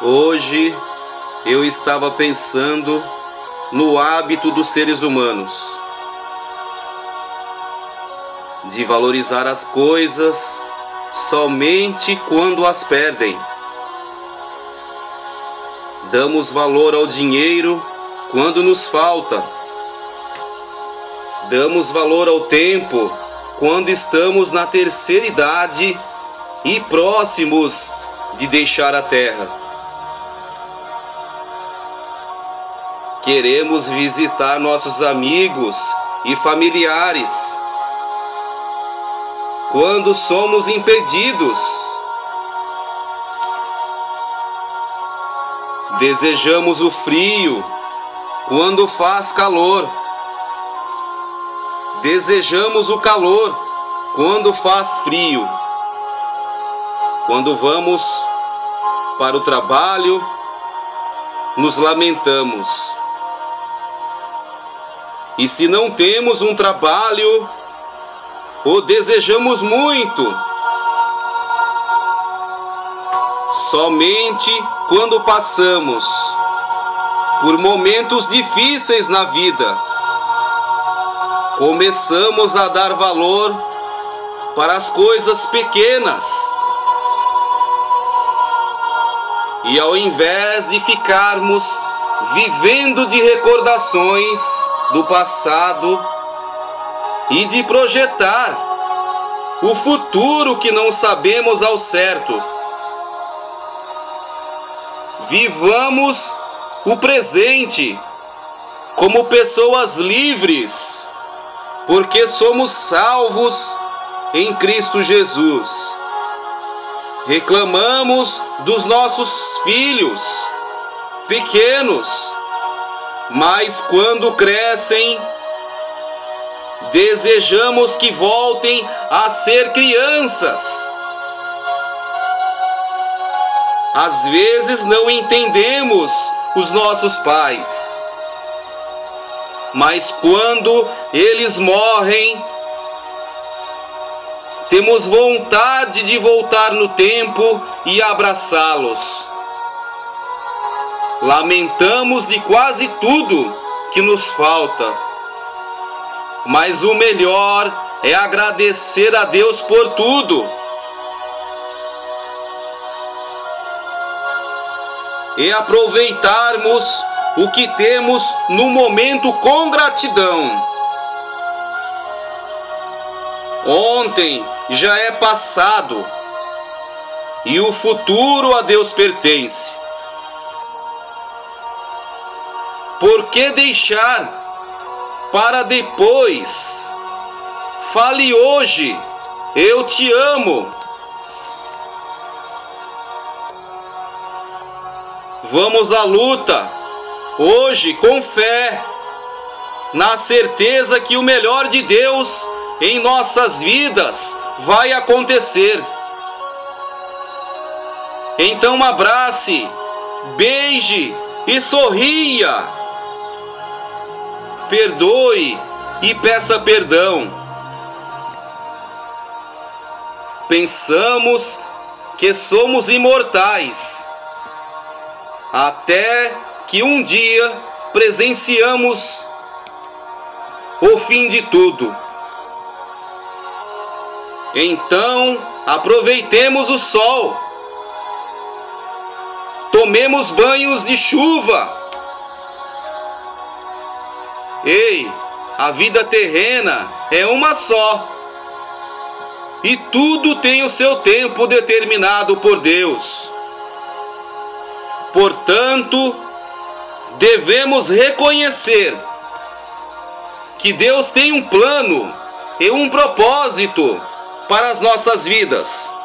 Hoje eu estava pensando no hábito dos seres humanos de valorizar as coisas somente quando as perdem. Damos valor ao dinheiro quando nos falta. Damos valor ao tempo quando estamos na terceira idade e próximos de deixar a terra. Queremos visitar nossos amigos e familiares quando somos impedidos. Desejamos o frio quando faz calor. Desejamos o calor quando faz frio. Quando vamos para o trabalho, nos lamentamos. E se não temos um trabalho, o desejamos muito. Somente quando passamos por momentos difíceis na vida, começamos a dar valor para as coisas pequenas. E ao invés de ficarmos vivendo de recordações do passado e de projetar o futuro que não sabemos ao certo, vivamos o presente como pessoas livres, porque somos salvos em Cristo Jesus. Reclamamos dos nossos filhos pequenos, mas quando crescem, desejamos que voltem a ser crianças. Às vezes não entendemos os nossos pais, mas quando eles morrem, temos vontade de voltar no tempo e abraçá-los. Lamentamos de quase tudo que nos falta, mas o melhor é agradecer a Deus por tudo. E aproveitarmos o que temos no momento com gratidão. Ontem já é passado e o futuro a Deus pertence. Por que deixar para depois? Fale hoje, eu te amo. Vamos à luta, hoje com fé, na certeza que o melhor de Deus em nossas vidas vai acontecer. Então abrace, beije e sorria. Perdoe e peça perdão. Pensamos que somos imortais, até que um dia presenciamos o fim de tudo. Então, aproveitemos o sol. Tomemos banhos de chuva. Ei, a vida terrena é uma só. E tudo tem o seu tempo determinado por Deus. Portanto, devemos reconhecer que Deus tem um plano e um propósito para as nossas vidas.